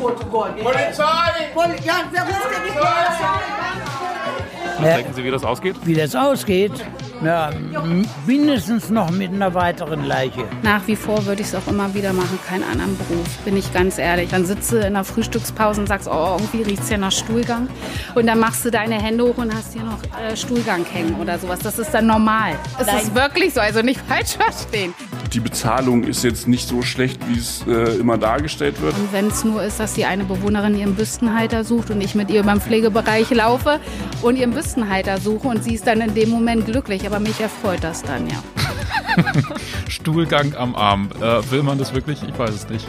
Gott, oh Gott. Polizei! Poli ja, wer ruft denn die Polizei? Was denken Sie, wie das ausgeht? Wie das ausgeht? Ja, mindestens noch mit einer weiteren Leiche. Nach wie vor würde ich es auch immer wieder machen, keinen anderen Beruf, bin ich ganz ehrlich. Dann sitzt du in der Frühstückspause und sagst, oh, irgendwie riecht es ja nach Stuhlgang. Und dann machst du deine Hände hoch und hast hier noch äh, Stuhlgang hängen oder sowas. Das ist dann normal. Es ist wirklich so, also nicht falsch verstehen. Die Bezahlung ist jetzt nicht so schlecht, wie es äh, immer dargestellt wird. Und wenn es nur ist, dass die eine Bewohnerin ihren Büstenhalter sucht und ich mit ihr beim Pflegebereich laufe und ihren Büstenhalter suche und sie ist dann in dem Moment glücklich. Aber mich erfreut das dann, ja. Stuhlgang am Arm. Äh, will man das wirklich? Ich weiß es nicht.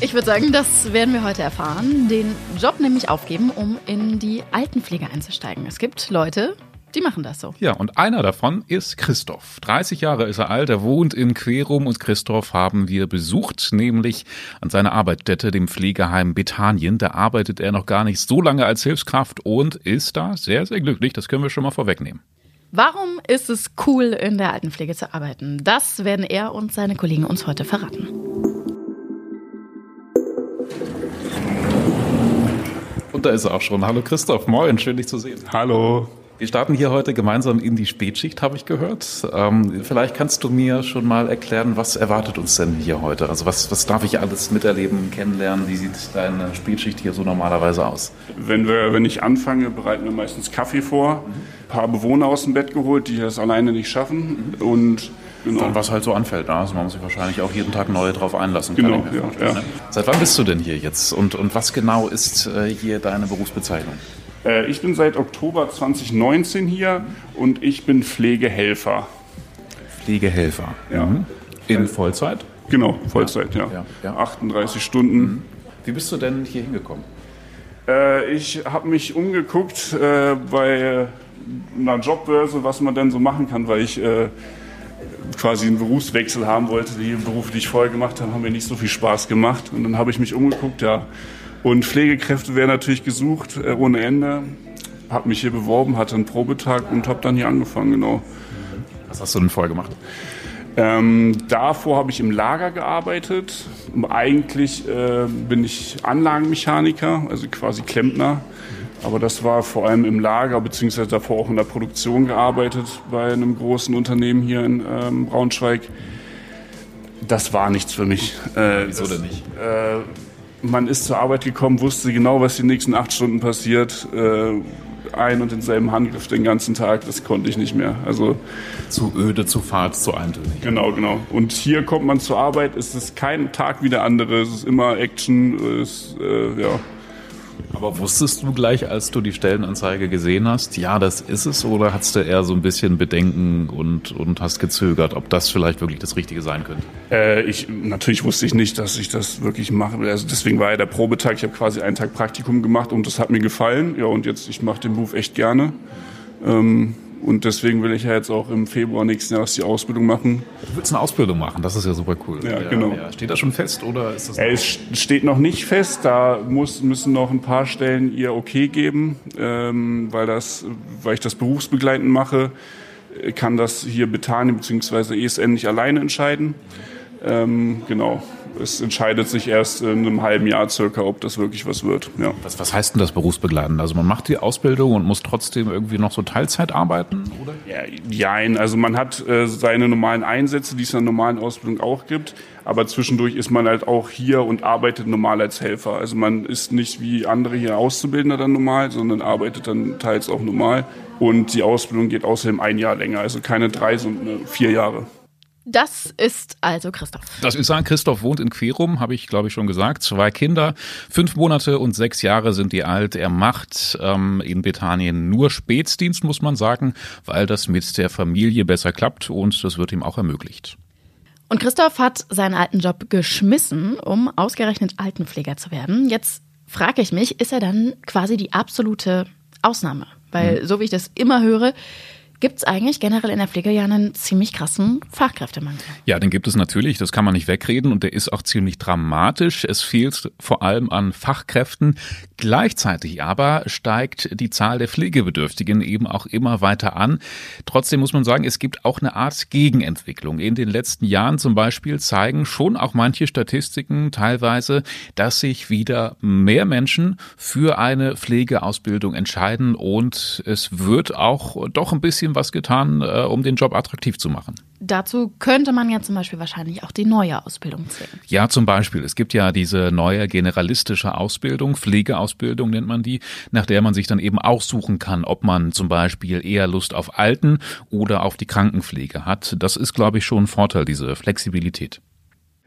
Ich würde sagen, das werden wir heute erfahren. Den Job nämlich aufgeben, um in die Altenpflege einzusteigen. Es gibt Leute, die machen das so. Ja, und einer davon ist Christoph. 30 Jahre ist er alt, er wohnt in Querum und Christoph haben wir besucht, nämlich an seiner Arbeitsstätte, dem Pflegeheim Bethanien. Da arbeitet er noch gar nicht so lange als Hilfskraft und ist da sehr, sehr glücklich. Das können wir schon mal vorwegnehmen. Warum ist es cool, in der Altenpflege zu arbeiten? Das werden er und seine Kollegen uns heute verraten. Und da ist er auch schon. Hallo Christoph, moin, schön dich zu sehen. Hallo. Wir starten hier heute gemeinsam in die Spätschicht, habe ich gehört. Ähm, vielleicht kannst du mir schon mal erklären, was erwartet uns denn hier heute? Also was, was darf ich alles miterleben, kennenlernen? Wie sieht deine Spätschicht hier so normalerweise aus? Wenn, wir, wenn ich anfange, bereiten wir meistens Kaffee vor. Ein paar Bewohner aus dem Bett geholt, die das alleine nicht schaffen. Und Genau. Dann was halt so anfällt. Also man muss sich wahrscheinlich auch jeden Tag neu drauf einlassen. Genau, ja, ja. Ne? Seit wann bist du denn hier jetzt und, und was genau ist äh, hier deine Berufsbezeichnung? Äh, ich bin seit Oktober 2019 hier und ich bin Pflegehelfer. Pflegehelfer. Ja. Mhm. In Vollzeit? Genau, Vollzeit, ja. Ja, ja. 38 Stunden. Mhm. Wie bist du denn hier hingekommen? Äh, ich habe mich umgeguckt äh, bei einer Jobbörse, was man denn so machen kann, weil ich quasi einen Berufswechsel haben wollte. Die Berufe, die ich vorher gemacht habe, haben mir nicht so viel Spaß gemacht. Und dann habe ich mich umgeguckt, ja. Und Pflegekräfte werden natürlich gesucht, äh, ohne Ende. Habe mich hier beworben, hatte einen Probetag und habe dann hier angefangen, genau. Was hast du denn vorher gemacht? Ähm, davor habe ich im Lager gearbeitet. Eigentlich äh, bin ich Anlagenmechaniker, also quasi Klempner. Aber das war vor allem im Lager, beziehungsweise davor auch in der Produktion gearbeitet bei einem großen Unternehmen hier in ähm, Braunschweig. Das war nichts für mich. Äh, Wieso denn nicht? Äh, man ist zur Arbeit gekommen, wusste genau, was die nächsten acht Stunden passiert. Äh, ein und denselben Handgriff den ganzen Tag, das konnte ich nicht mehr. Also zu öde, zu fad, zu eintönig. Genau, genau. Und hier kommt man zur Arbeit, es ist kein Tag wie der andere, es ist immer Action, es, äh, ja. Aber wusstest du gleich, als du die Stellenanzeige gesehen hast, ja, das ist es, oder hattest du eher so ein bisschen Bedenken und, und hast gezögert, ob das vielleicht wirklich das Richtige sein könnte? Äh, ich, natürlich wusste ich nicht, dass ich das wirklich mache. Also deswegen war ja der Probetag. Ich habe quasi einen Tag Praktikum gemacht und das hat mir gefallen. Ja, und jetzt, ich mache den Beruf echt gerne. Ähm, und deswegen will ich ja jetzt auch im Februar nächsten Jahres die Ausbildung machen. Du willst eine Ausbildung machen, das ist ja super cool. Ja, genau. Ja. Steht das schon fest oder ist das? Äh, Es steht noch nicht fest, da muss, müssen noch ein paar Stellen ihr Okay geben, ähm, weil, das, weil ich das berufsbegleitend mache, kann das hier Bethanien bzw. ESN nicht alleine entscheiden. Ähm, genau. Es entscheidet sich erst in einem halben Jahr circa, ob das wirklich was wird. Ja. Was, was heißt denn das berufsbegleitend? Also man macht die Ausbildung und muss trotzdem irgendwie noch so Teilzeit arbeiten, oder? Ja, jein. Also man hat äh, seine normalen Einsätze, die es in der normalen Ausbildung auch gibt, aber zwischendurch ist man halt auch hier und arbeitet normal als Helfer. Also man ist nicht wie andere hier Auszubildender dann normal, sondern arbeitet dann teils auch normal. Und die Ausbildung geht außerdem ein Jahr länger, also keine drei, sondern vier Jahre. Das ist also Christoph. Das ist er. Christoph wohnt in Querum, habe ich, glaube ich, schon gesagt. Zwei Kinder, fünf Monate und sechs Jahre sind die alt. Er macht ähm, in Bethanien nur Spätdienst, muss man sagen, weil das mit der Familie besser klappt und das wird ihm auch ermöglicht. Und Christoph hat seinen alten Job geschmissen, um ausgerechnet Altenpfleger zu werden. Jetzt frage ich mich, ist er dann quasi die absolute Ausnahme? Weil, so wie ich das immer höre, gibt es eigentlich generell in der Pflege ja einen ziemlich krassen Fachkräftemangel. Ja, den gibt es natürlich, das kann man nicht wegreden und der ist auch ziemlich dramatisch. Es fehlt vor allem an Fachkräften. Gleichzeitig aber steigt die Zahl der Pflegebedürftigen eben auch immer weiter an. Trotzdem muss man sagen, es gibt auch eine Art Gegenentwicklung. In den letzten Jahren zum Beispiel zeigen schon auch manche Statistiken teilweise, dass sich wieder mehr Menschen für eine Pflegeausbildung entscheiden und es wird auch doch ein bisschen was getan, äh, um den Job attraktiv zu machen. Dazu könnte man ja zum Beispiel wahrscheinlich auch die neue Ausbildung zählen. Ja, zum Beispiel. Es gibt ja diese neue generalistische Ausbildung, Pflegeausbildung nennt man die, nach der man sich dann eben aussuchen kann, ob man zum Beispiel eher Lust auf Alten oder auf die Krankenpflege hat. Das ist, glaube ich, schon ein Vorteil, diese Flexibilität.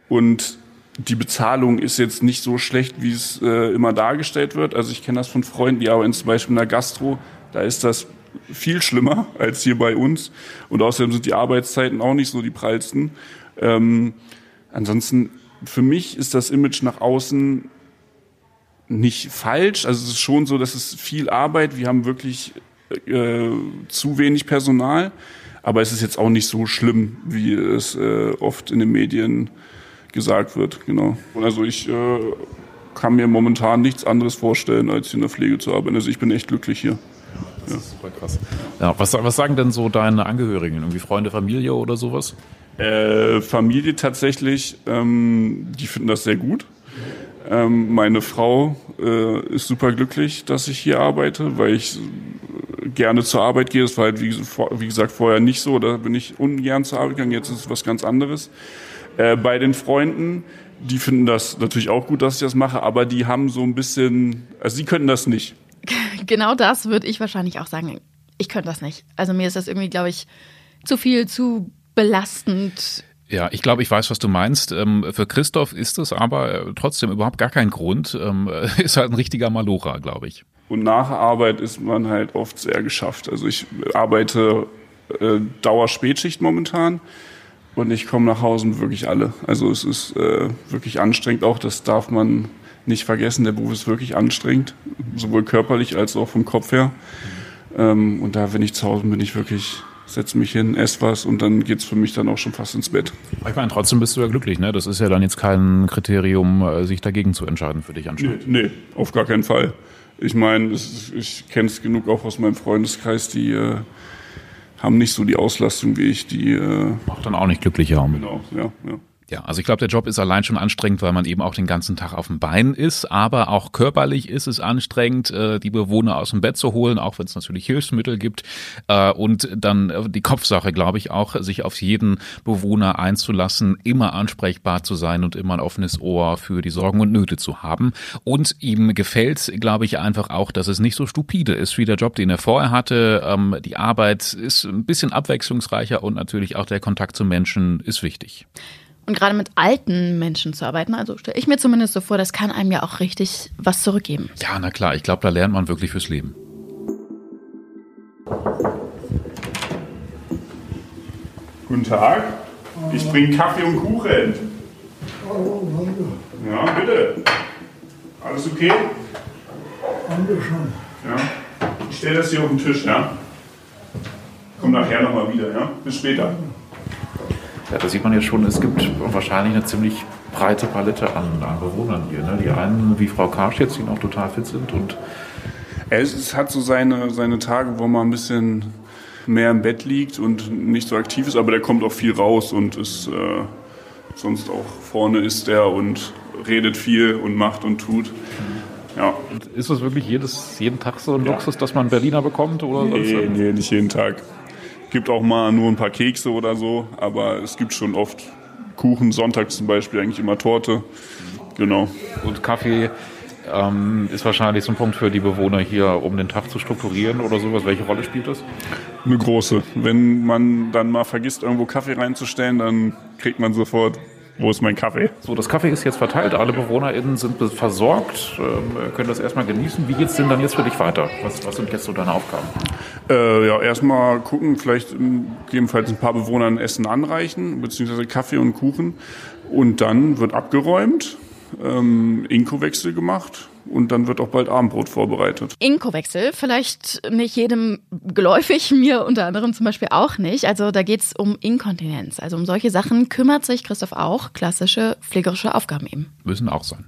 Und die Bezahlung ist jetzt nicht so schlecht, wie es äh, immer dargestellt wird. Also ich kenne das von Freunden, die arbeiten zum Beispiel in der Gastro. Da ist das viel schlimmer als hier bei uns. Und außerdem sind die Arbeitszeiten auch nicht so die prallsten. Ähm, ansonsten, für mich ist das Image nach außen nicht falsch. Also es ist schon so, dass es viel Arbeit. Wir haben wirklich äh, zu wenig Personal. Aber es ist jetzt auch nicht so schlimm, wie es äh, oft in den Medien gesagt wird. Genau. Also ich äh, kann mir momentan nichts anderes vorstellen, als in der Pflege zu arbeiten. Also ich bin echt glücklich hier. Das ist super krass. Ja, was, was sagen denn so deine Angehörigen? Irgendwie Freunde, Familie oder sowas? Äh, Familie tatsächlich, ähm, die finden das sehr gut. Ähm, meine Frau äh, ist super glücklich, dass ich hier arbeite, weil ich gerne zur Arbeit gehe. Das war halt, wie, wie gesagt, vorher nicht so. Da bin ich ungern zur Arbeit gegangen. Jetzt ist es was ganz anderes. Äh, bei den Freunden, die finden das natürlich auch gut, dass ich das mache, aber die haben so ein bisschen, also sie könnten das nicht. Genau das würde ich wahrscheinlich auch sagen. Ich könnte das nicht. Also mir ist das irgendwie, glaube ich, zu viel, zu belastend. Ja, ich glaube, ich weiß, was du meinst. Ähm, für Christoph ist es aber äh, trotzdem überhaupt gar kein Grund. Ähm, ist halt ein richtiger Malocher, glaube ich. Und nach Arbeit ist man halt oft sehr geschafft. Also ich arbeite äh, Dauerspätschicht momentan und ich komme nach Hause wirklich alle. Also es ist äh, wirklich anstrengend. Auch das darf man nicht vergessen. Der Beruf ist wirklich anstrengend, sowohl körperlich als auch vom Kopf her. Ähm, und da, wenn ich zu Hause bin, bin ich wirklich setze mich hin, esse was und dann geht's für mich dann auch schon fast ins Bett. Ich meine, trotzdem bist du ja glücklich, ne? Das ist ja dann jetzt kein Kriterium, äh, sich dagegen zu entscheiden für dich anscheinend. Nee, nee auf gar keinen Fall. Ich meine, ich kenne es genug auch aus meinem Freundeskreis, die äh, haben nicht so die Auslastung wie ich, die äh, macht dann auch nicht glücklicher. Genau, ja, ja. Ja, also ich glaube, der Job ist allein schon anstrengend, weil man eben auch den ganzen Tag auf dem Bein ist, aber auch körperlich ist es anstrengend, äh, die Bewohner aus dem Bett zu holen, auch wenn es natürlich Hilfsmittel gibt äh, und dann äh, die Kopfsache, glaube ich, auch, sich auf jeden Bewohner einzulassen, immer ansprechbar zu sein und immer ein offenes Ohr für die Sorgen und Nöte zu haben. Und ihm gefällt, glaube ich, einfach auch, dass es nicht so stupide ist wie der Job, den er vorher hatte. Ähm, die Arbeit ist ein bisschen abwechslungsreicher und natürlich auch der Kontakt zu Menschen ist wichtig. Und gerade mit alten Menschen zu arbeiten, also stelle ich mir zumindest so vor, das kann einem ja auch richtig was zurückgeben. Ja, na klar, ich glaube, da lernt man wirklich fürs Leben. Guten Tag, ich bringe Kaffee und Kuchen. Ja, bitte. Alles okay? Danke schon. Ja. Ich stelle das hier auf den Tisch, ja? Komm nachher nochmal wieder, ja? Bis später. Ja, da sieht man jetzt schon, es gibt wahrscheinlich eine ziemlich breite Palette an, an Bewohnern hier. Ne? Die einen, wie Frau Karsch jetzt, die noch total fit sind und es, hat so seine, seine Tage, wo man ein bisschen mehr im Bett liegt und nicht so aktiv ist, aber der kommt auch viel raus und ist äh, sonst auch vorne ist der und redet viel und macht und tut. Ja. Ist das wirklich jedes, jeden Tag so ein ja. Luxus, dass man Berliner bekommt? Oder nee, nee, nicht jeden Tag. Gibt auch mal nur ein paar Kekse oder so, aber es gibt schon oft Kuchen, Sonntag zum Beispiel eigentlich immer Torte. Genau. Und Kaffee ähm, ist wahrscheinlich so ein Punkt für die Bewohner hier, um den Tag zu strukturieren oder sowas. Welche Rolle spielt das? Eine große. Wenn man dann mal vergisst, irgendwo Kaffee reinzustellen, dann kriegt man sofort wo ist mein Kaffee? So, das Kaffee ist jetzt verteilt, alle BewohnerInnen sind versorgt, ähm, können das erstmal genießen. Wie geht es denn dann jetzt für dich weiter? Was, was sind jetzt so deine Aufgaben? Äh, ja, erstmal gucken, vielleicht gegebenenfalls ein paar Bewohnern Essen anreichen, beziehungsweise Kaffee und Kuchen. Und dann wird abgeräumt ähm, Inkowechsel gemacht und dann wird auch bald Abendbrot vorbereitet. Inkowechsel, vielleicht nicht jedem geläufig, mir unter anderem zum Beispiel auch nicht. Also da geht's um Inkontinenz. Also um solche Sachen kümmert sich Christoph auch. Klassische pflegerische Aufgaben eben. Müssen auch sein.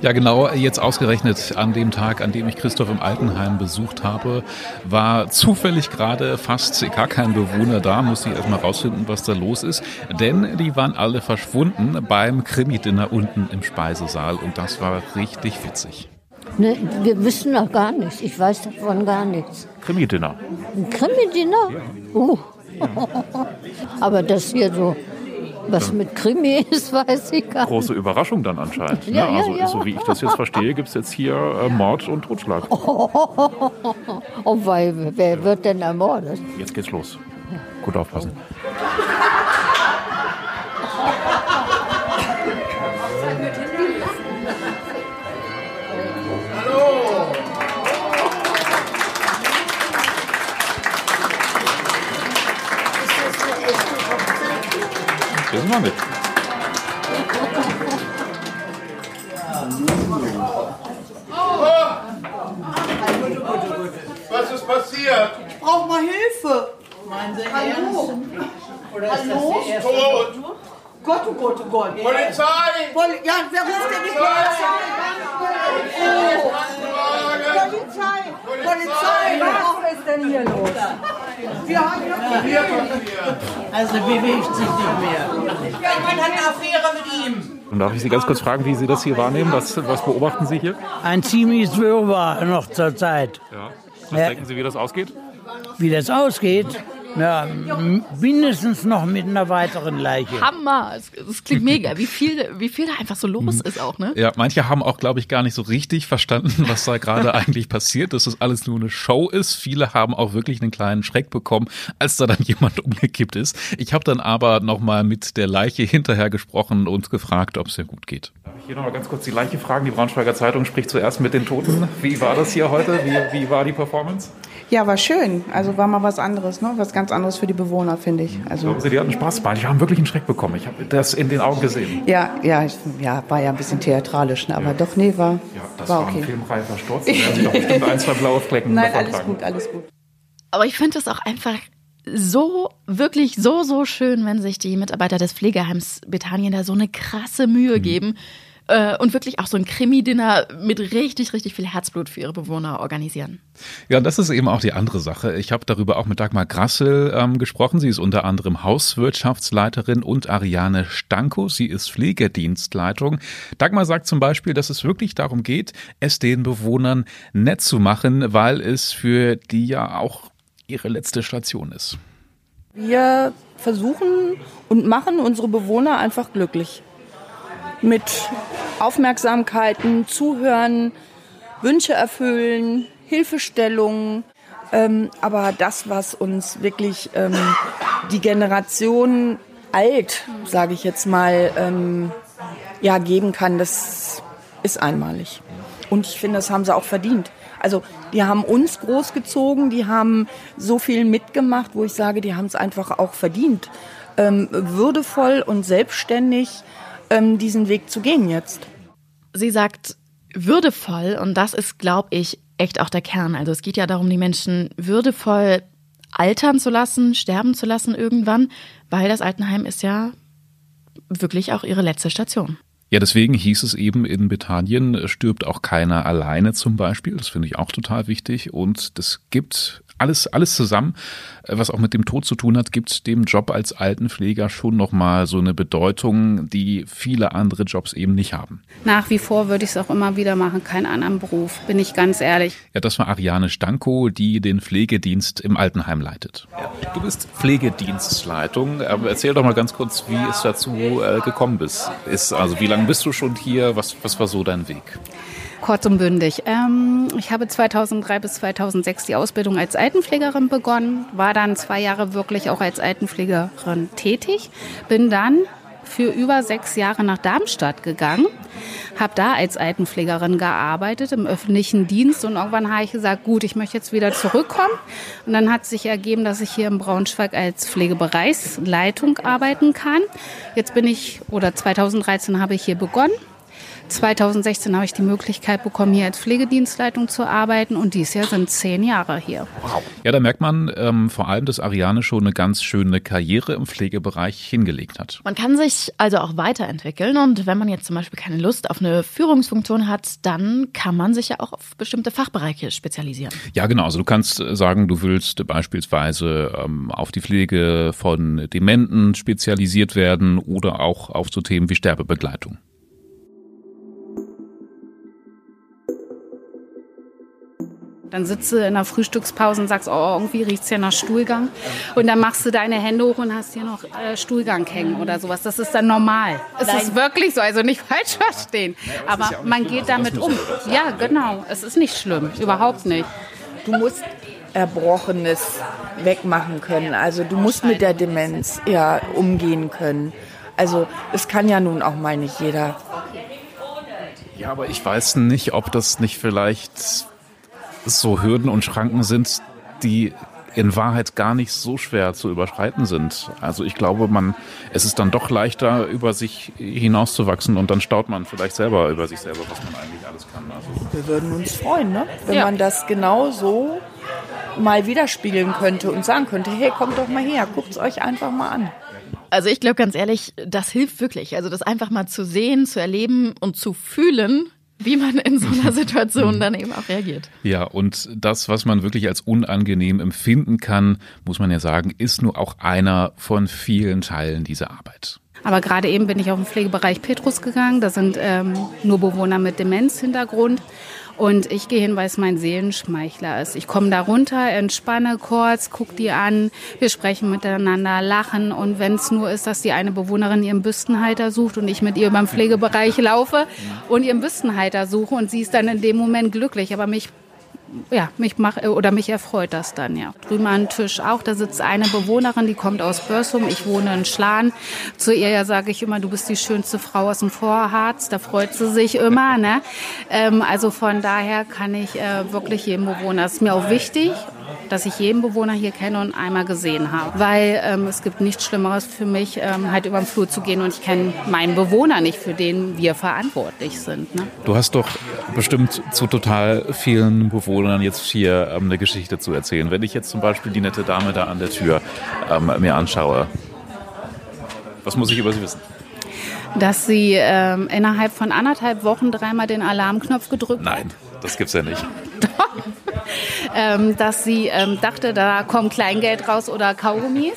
Ja, genau, jetzt ausgerechnet an dem Tag, an dem ich Christoph im Altenheim besucht habe, war zufällig gerade fast gar kein Bewohner da, musste ich erstmal rausfinden, was da los ist, denn die waren alle verschwunden beim Krimi-Dinner unten im Speisesaal und das war richtig witzig. Ne, wir wissen noch gar nichts. Ich weiß davon gar nichts. Krimi-Dinner. Ein Krimi-Dinner? Uh. Aber das hier so, was mit Krimi ist, weiß ich gar nicht. Große Überraschung dann anscheinend. Ja, ne? ja, Also ja. so wie ich das jetzt verstehe, gibt es jetzt hier äh, Mord und Totschlag. Oh, weil, wer wird denn ermordet? Jetzt geht's los. Gut aufpassen. Wir nicht. Was ist passiert? Ich brauche mal Hilfe. Meinen Sie Hallo? Hallo? Tot! Gott, oh Gott, oh Gott. Polizei! Poli ja, wer ruft denn die Polizei? Polizei! Polizei! Was ist denn hier los? Wir haben hier Also bewegt sich nicht mehr. Ja, man hat eine Affäre mit ihm. Und darf ich Sie ganz kurz fragen, wie Sie das hier wahrnehmen? Was, was beobachten Sie hier? Ein ziemliches Wirrwarr noch zur Zeit. Ja. Was Ja. denken Sie, wie das ausgeht? Wie das ausgeht, ja, mindestens noch mit einer weiteren Leiche. Hammer! Es, es klingt mega. Wie viel, wie viel da einfach so los ist auch, ne? Ja, manche haben auch, glaube ich, gar nicht so richtig verstanden, was da gerade eigentlich passiert, dass das alles nur eine Show ist. Viele haben auch wirklich einen kleinen Schreck bekommen, als da dann jemand umgekippt ist. Ich habe dann aber nochmal mit der Leiche hinterher gesprochen und gefragt, ob es ihr gut geht. Darf ich hier nochmal ganz kurz die Leiche fragen? Die Braunschweiger Zeitung spricht zuerst mit den Toten. Wie war das hier heute? Wie, wie war die Performance? Ja, war schön. Also war mal was anderes, ne? Was ganz anderes für die Bewohner, finde ich. Also Glauben Sie, die hatten Spaß bei. Die haben wirklich einen Schreck bekommen. Ich habe das in den Augen gesehen. ja, ja, ich, ja, war ja ein bisschen theatralisch, ne? aber doch, nee, war, Ja, das war war ein okay. filmreifer Sturz. Da werden Sie doch bestimmt ein, zwei blaue Flecken Nein, alles davontragen. gut, alles gut. Aber ich finde es auch einfach so, wirklich so, so schön, wenn sich die Mitarbeiter des Pflegeheims Bethanien da so eine krasse Mühe geben äh, und wirklich auch so ein Krimi-Dinner mit richtig, richtig viel Herzblut für ihre Bewohner organisieren. Ja, das ist eben auch die andere Sache. Ich habe darüber auch mit Dagmar Grassel ähm, gesprochen. Sie ist unter anderem Hauswirtschaftsleiterin und Ariane Stanko. Sie ist Pflegedienstleitung. Dagmar sagt zum Beispiel, dass es wirklich darum geht, es den Bewohnern nett zu machen, weil es für die ja auch ihre letzte Station ist. Wir versuchen und machen unsere Bewohner einfach glücklich. Mit Aufmerksamkeiten, Zuhören, Wünsche erfüllen, Hilfestellungen. Ähm, aber das, was uns wirklich ähm, die Generation alt, sage ich jetzt mal, ähm, ja, geben kann, das ist einmalig. Und ich finde, das haben sie auch verdient. Also die haben uns großgezogen, die haben so viel mitgemacht, wo ich sage, die haben es einfach auch verdient, ähm, würdevoll und selbstständig ähm, diesen Weg zu gehen jetzt. Sie sagt würdevoll und das ist, glaube ich, echt auch der Kern. Also es geht ja darum, die Menschen würdevoll altern zu lassen, sterben zu lassen irgendwann, weil das Altenheim ist ja wirklich auch ihre letzte Station. Ja, deswegen hieß es eben in Bethanien, äh, stirbt auch keiner alleine zum Beispiel. Das finde ich auch total wichtig. Und das gibt alles, alles zusammen, äh, was auch mit dem Tod zu tun hat, gibt dem Job als Altenpfleger schon nochmal so eine Bedeutung, die viele andere Jobs eben nicht haben. Nach wie vor würde ich es auch immer wieder machen, keinen anderen Beruf, bin ich ganz ehrlich. Ja, das war Ariane Stanko, die den Pflegedienst im Altenheim leitet. Du bist Pflegedienstleitung. Aber erzähl doch mal ganz kurz, wie es dazu äh, gekommen bist. Ist, also wie lange bist du schon hier? Was, was war so dein Weg? Kurz und bündig. Ähm, ich habe 2003 bis 2006 die Ausbildung als Altenpflegerin begonnen, war dann zwei Jahre wirklich auch als Altenpflegerin tätig, bin dann für über sechs Jahre nach Darmstadt gegangen, habe da als Altenpflegerin gearbeitet im öffentlichen Dienst und irgendwann habe ich gesagt, gut, ich möchte jetzt wieder zurückkommen. Und dann hat sich ergeben, dass ich hier im Braunschweig als Pflegebereichsleitung arbeiten kann. Jetzt bin ich, oder 2013 habe ich hier begonnen 2016 habe ich die Möglichkeit bekommen, hier als Pflegedienstleitung zu arbeiten und dieses Jahr sind zehn Jahre hier. Wow. Ja, da merkt man ähm, vor allem, dass Ariane schon eine ganz schöne Karriere im Pflegebereich hingelegt hat. Man kann sich also auch weiterentwickeln und wenn man jetzt zum Beispiel keine Lust auf eine Führungsfunktion hat, dann kann man sich ja auch auf bestimmte Fachbereiche spezialisieren. Ja, genau. Also du kannst sagen, du willst beispielsweise ähm, auf die Pflege von Dementen spezialisiert werden oder auch auf so Themen wie Sterbebegleitung. Dann sitzt du in der Frühstückspause und sagst, oh, irgendwie riecht es ja nach Stuhlgang. Und dann machst du deine Hände hoch und hast hier noch äh, Stuhlgang hängen oder sowas. Das ist dann normal. Es ist wirklich so, also nicht falsch verstehen. Aber man geht damit um. Ja, genau. Es ist nicht schlimm, überhaupt nicht. Du musst Erbrochenes wegmachen können. Also du musst mit der Demenz ja umgehen können. Also es kann ja nun auch mal nicht jeder. Ja, aber ich weiß nicht, ob das nicht vielleicht so Hürden und Schranken sind, die in Wahrheit gar nicht so schwer zu überschreiten sind. Also ich glaube, man, es ist dann doch leichter, über sich hinauszuwachsen und dann staut man vielleicht selber über sich selber, was man eigentlich alles kann. Also Wir würden uns freuen, ne? wenn ja. man das genau so mal widerspiegeln könnte und sagen könnte, hey, kommt doch mal her, guckt es euch einfach mal an. Also ich glaube ganz ehrlich, das hilft wirklich. Also das einfach mal zu sehen, zu erleben und zu fühlen, wie man in so einer Situation dann eben auch reagiert. Ja, und das, was man wirklich als unangenehm empfinden kann, muss man ja sagen, ist nur auch einer von vielen Teilen dieser Arbeit. Aber gerade eben bin ich auf den Pflegebereich Petrus gegangen. Da sind ähm, nur Bewohner mit Demenzhintergrund. Und ich gehe hin, weil es mein Seelenschmeichler ist. Ich komme da runter, entspanne kurz, gucke die an, wir sprechen miteinander, lachen. Und wenn es nur ist, dass die eine Bewohnerin ihren Büstenhalter sucht und ich mit ihr beim Pflegebereich laufe und ihren Büstenhalter suche und sie ist dann in dem Moment glücklich. Aber mich ja, mich mach, oder mich erfreut das dann, ja. Drüben am Tisch auch, da sitzt eine Bewohnerin, die kommt aus Börsum, ich wohne in Schlan. Zu ihr ja sage ich immer, du bist die schönste Frau aus dem Vorharz, da freut sie sich immer, ne. Ähm, also von daher kann ich äh, wirklich jedem Bewohner, das ist mir auch wichtig, dass ich jeden Bewohner hier kenne und einmal gesehen habe. Weil ähm, es gibt nichts Schlimmeres für mich, ähm, halt über den Flur zu gehen und ich kenne meinen Bewohner nicht, für den wir verantwortlich sind. Ne? Du hast doch bestimmt zu total vielen Bewohnern jetzt hier ähm, eine Geschichte zu erzählen. Wenn ich jetzt zum Beispiel die nette Dame da an der Tür ähm, mir anschaue, was muss ich über sie wissen? Dass sie ähm, innerhalb von anderthalb Wochen dreimal den Alarmknopf gedrückt Nein, hat. Nein, das gibt's ja nicht. Doch. Ähm, dass sie ähm, dachte, da kommt Kleingeld raus oder Kaugummis.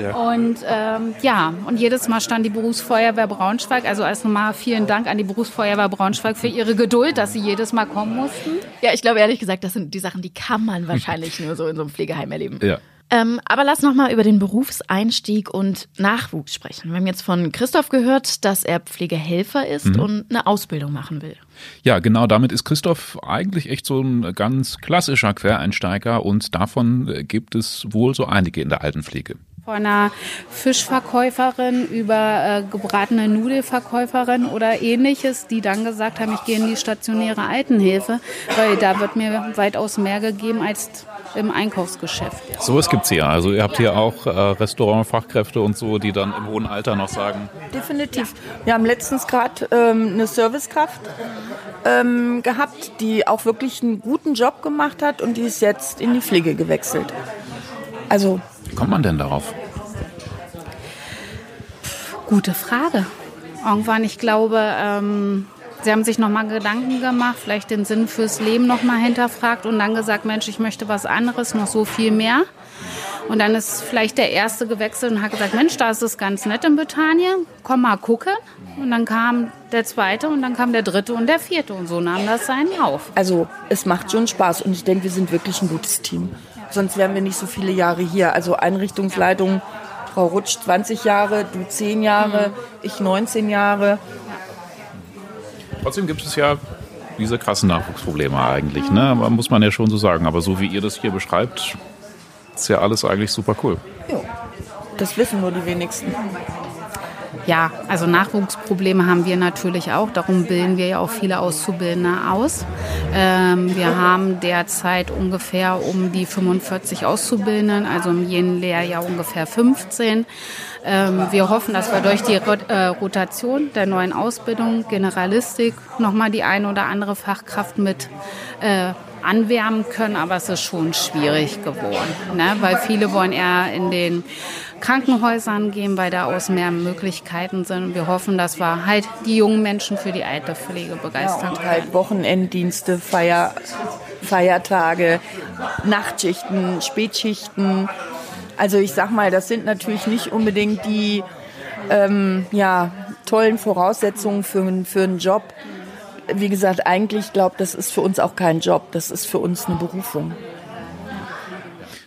Ja. Und ähm, ja, und jedes Mal stand die Berufsfeuerwehr Braunschweig. Also erst nochmal vielen Dank an die Berufsfeuerwehr Braunschweig für ihre Geduld, dass sie jedes Mal kommen mussten. Ja, ich glaube ehrlich gesagt, das sind die Sachen, die kann man wahrscheinlich nur so in so einem Pflegeheim erleben. Ja. Ähm, aber lass noch mal über den Berufseinstieg und Nachwuchs sprechen. Wir haben jetzt von Christoph gehört, dass er Pflegehelfer ist mhm. und eine Ausbildung machen will. Ja, genau, damit ist Christoph eigentlich echt so ein ganz klassischer Quereinsteiger und davon gibt es wohl so einige in der Altenpflege. Von einer Fischverkäuferin über äh, gebratene Nudelverkäuferin oder ähnliches, die dann gesagt haben, ich gehe in die stationäre Altenhilfe, weil da wird mir weitaus mehr gegeben als im Einkaufsgeschäft. So was gibt es hier. Also ihr habt hier auch äh, Restaurantfachkräfte und so, die dann im hohen Alter noch sagen. Definitiv. Wir haben letztens gerade ähm, eine Servicekraft ähm, gehabt, die auch wirklich einen guten Job gemacht hat und die ist jetzt in die Pflege gewechselt. Also wie kommt man denn darauf? Gute Frage. Irgendwann, ich glaube, ähm, Sie haben sich nochmal Gedanken gemacht, vielleicht den Sinn fürs Leben nochmal hinterfragt und dann gesagt, Mensch, ich möchte was anderes, noch so viel mehr. Und dann ist vielleicht der Erste gewechselt und hat gesagt, Mensch, da ist es ganz nett in Britannien, komm mal gucken. Und dann kam der Zweite und dann kam der Dritte und der Vierte und so nahm das seinen Lauf. Also es macht schon Spaß und ich denke, wir sind wirklich ein gutes Team. Sonst wären wir nicht so viele Jahre hier. Also Einrichtungsleitung, Frau Rutsch 20 Jahre, du 10 Jahre, mhm. ich 19 Jahre. Trotzdem gibt es ja diese krassen Nachwuchsprobleme eigentlich, ne? muss man ja schon so sagen. Aber so wie ihr das hier beschreibt, ist ja alles eigentlich super cool. Ja, das wissen nur die wenigsten. Ja, also Nachwuchsprobleme haben wir natürlich auch. Darum bilden wir ja auch viele Auszubildende aus. Ähm, wir haben derzeit ungefähr um die 45 Auszubildenden, also im jeden Lehrjahr ungefähr 15. Ähm, wir hoffen, dass wir durch die äh, Rotation der neuen Ausbildung, Generalistik, nochmal die eine oder andere Fachkraft mit äh, anwärmen können, aber es ist schon schwierig geworden, ne? weil viele wollen eher in den Krankenhäusern gehen, weil da aus mehr Möglichkeiten sind. Wir hoffen, dass wir halt die jungen Menschen für die alte Pflege begeistern. Ja, halt Wochenenddienste, Feier, Feiertage, Nachtschichten, Spätschichten. Also ich sag mal, das sind natürlich nicht unbedingt die ähm, ja, tollen Voraussetzungen für, für einen Job wie gesagt, eigentlich glaube das ist für uns auch kein Job, das ist für uns eine Berufung.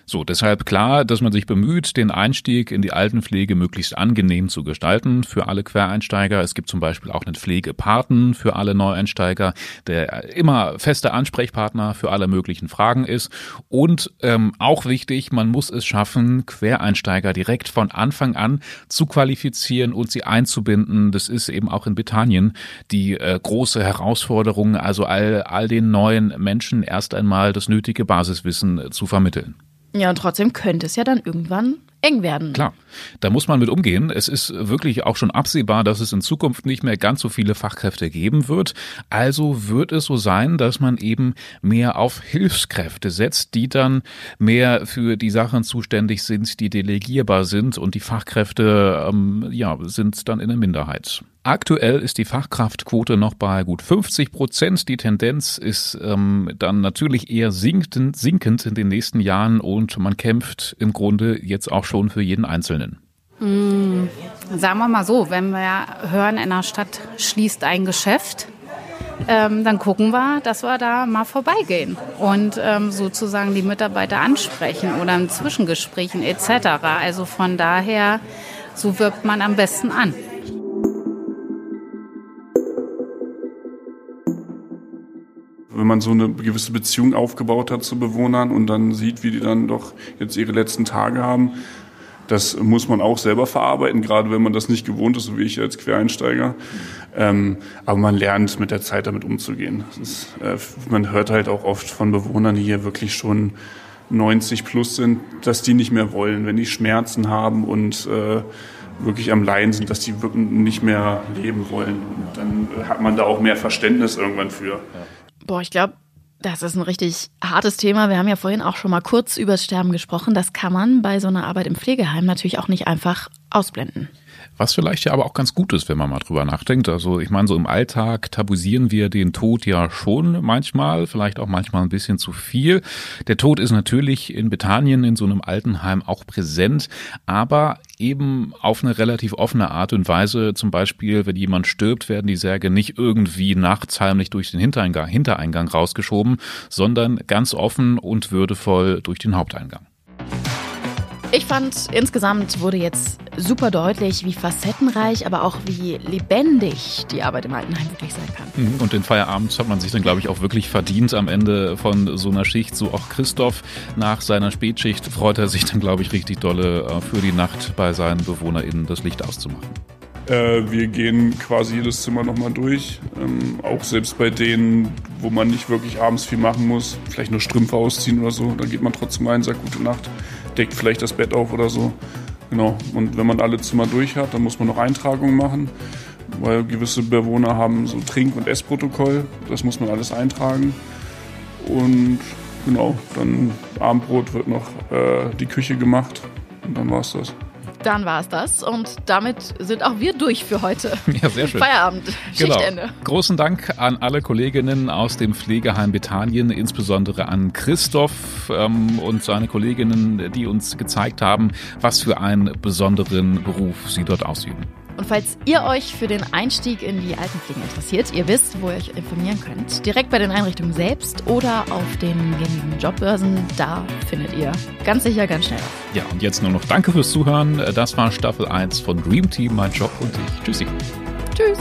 So, deshalb klar, dass man sich bemüht, den Einstieg in die Altenpflege möglichst angenehm zu gestalten für alle Quereinsteiger. Es gibt zum Beispiel auch einen Pflegepaten für alle Neueinsteiger, der immer fester Ansprechpartner für alle möglichen Fragen ist. Und ähm, auch wichtig, man muss es schaffen, Quereinsteiger direkt von Anfang an zu qualifizieren und sie einzubinden. Das ist eben auch in Britannien die äh, große Herausforderung, also all, all den neuen Menschen erst einmal das nötige Basiswissen äh, zu vermitteln. Ja, und trotzdem könnte es ja dann irgendwann eng werden. Klar, da muss man mit umgehen. Es ist wirklich auch schon absehbar, dass es in Zukunft nicht mehr ganz so viele Fachkräfte geben wird. Also wird es so sein, dass man eben mehr auf Hilfskräfte setzt, die dann mehr für die Sachen zuständig sind, die delegierbar sind und die Fachkräfte ähm, ja, sind dann in der Minderheit. Aktuell ist die Fachkraftquote noch bei gut 50 Prozent. Die Tendenz ist ähm, dann natürlich eher sinkend, sinkend in den nächsten Jahren und man kämpft im Grunde jetzt auch schon für jeden Einzelnen. Hm, sagen wir mal so, wenn wir hören, in der Stadt schließt ein Geschäft, ähm, dann gucken wir, dass wir da mal vorbeigehen und ähm, sozusagen die Mitarbeiter ansprechen oder in Zwischengesprächen etc. Also von daher, so wirbt man am besten an. Wenn man so eine gewisse Beziehung aufgebaut hat zu Bewohnern und dann sieht, wie die dann doch jetzt ihre letzten Tage haben, das muss man auch selber verarbeiten, gerade wenn man das nicht gewohnt ist, so wie ich als Quereinsteiger. Ähm, aber man lernt mit der Zeit damit umzugehen. Ist, äh, man hört halt auch oft von Bewohnern, die hier wirklich schon 90 plus sind, dass die nicht mehr wollen, wenn die Schmerzen haben und äh, wirklich am Leiden sind, dass die wirklich nicht mehr leben wollen. Dann hat man da auch mehr Verständnis irgendwann für. Ja. Boah, ich glaube, das ist ein richtig hartes Thema. Wir haben ja vorhin auch schon mal kurz über das Sterben gesprochen. Das kann man bei so einer Arbeit im Pflegeheim natürlich auch nicht einfach ausblenden. Was vielleicht ja aber auch ganz gut ist, wenn man mal drüber nachdenkt. Also ich meine, so im Alltag tabuisieren wir den Tod ja schon manchmal, vielleicht auch manchmal ein bisschen zu viel. Der Tod ist natürlich in Britannien in so einem Altenheim auch präsent, aber eben auf eine relativ offene Art und Weise. Zum Beispiel, wenn jemand stirbt, werden die Särge nicht irgendwie nachts heimlich durch den Hintereingang, Hintereingang rausgeschoben, sondern ganz offen und würdevoll durch den Haupteingang. Ich fand, insgesamt wurde jetzt super deutlich, wie facettenreich, aber auch wie lebendig die Arbeit im Altenheim wirklich sein kann. Mhm, und den Feierabend hat man sich dann, glaube ich, auch wirklich verdient am Ende von so einer Schicht. So auch Christoph nach seiner Spätschicht freut er sich dann, glaube ich, richtig dolle äh, für die Nacht bei seinen BewohnerInnen das Licht auszumachen. Äh, wir gehen quasi jedes Zimmer nochmal durch. Ähm, auch selbst bei denen, wo man nicht wirklich abends viel machen muss, vielleicht nur Strümpfe ausziehen oder so, da geht man trotzdem rein, sagt gute Nacht deckt vielleicht das Bett auf oder so. Genau. Und wenn man alle Zimmer durch hat, dann muss man noch Eintragungen machen, weil gewisse Bewohner haben so Trink- und Essprotokoll. Das muss man alles eintragen. Und genau, dann Abendbrot wird noch äh, die Küche gemacht und dann war es das. Dann war es das und damit sind auch wir durch für heute. Ja, sehr schön. Feierabend, genau. Schichtende. Großen Dank an alle Kolleginnen aus dem Pflegeheim Bethanien, insbesondere an Christoph ähm, und seine Kolleginnen, die uns gezeigt haben, was für einen besonderen Beruf sie dort ausüben. Und falls ihr euch für den Einstieg in die Altenpflege interessiert, ihr wisst, wo ihr euch informieren könnt, direkt bei den Einrichtungen selbst oder auf den gängigen Jobbörsen, da findet ihr ganz sicher ganz schnell was. Ja, und jetzt nur noch danke fürs Zuhören. Das war Staffel 1 von Dream Team, mein Job und ich. Tschüssi. Tschüss.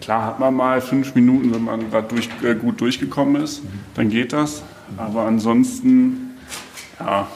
Klar hat man mal fünf Minuten, wenn man gerade durch, äh, gut durchgekommen ist, dann geht das. Aber ansonsten, ja,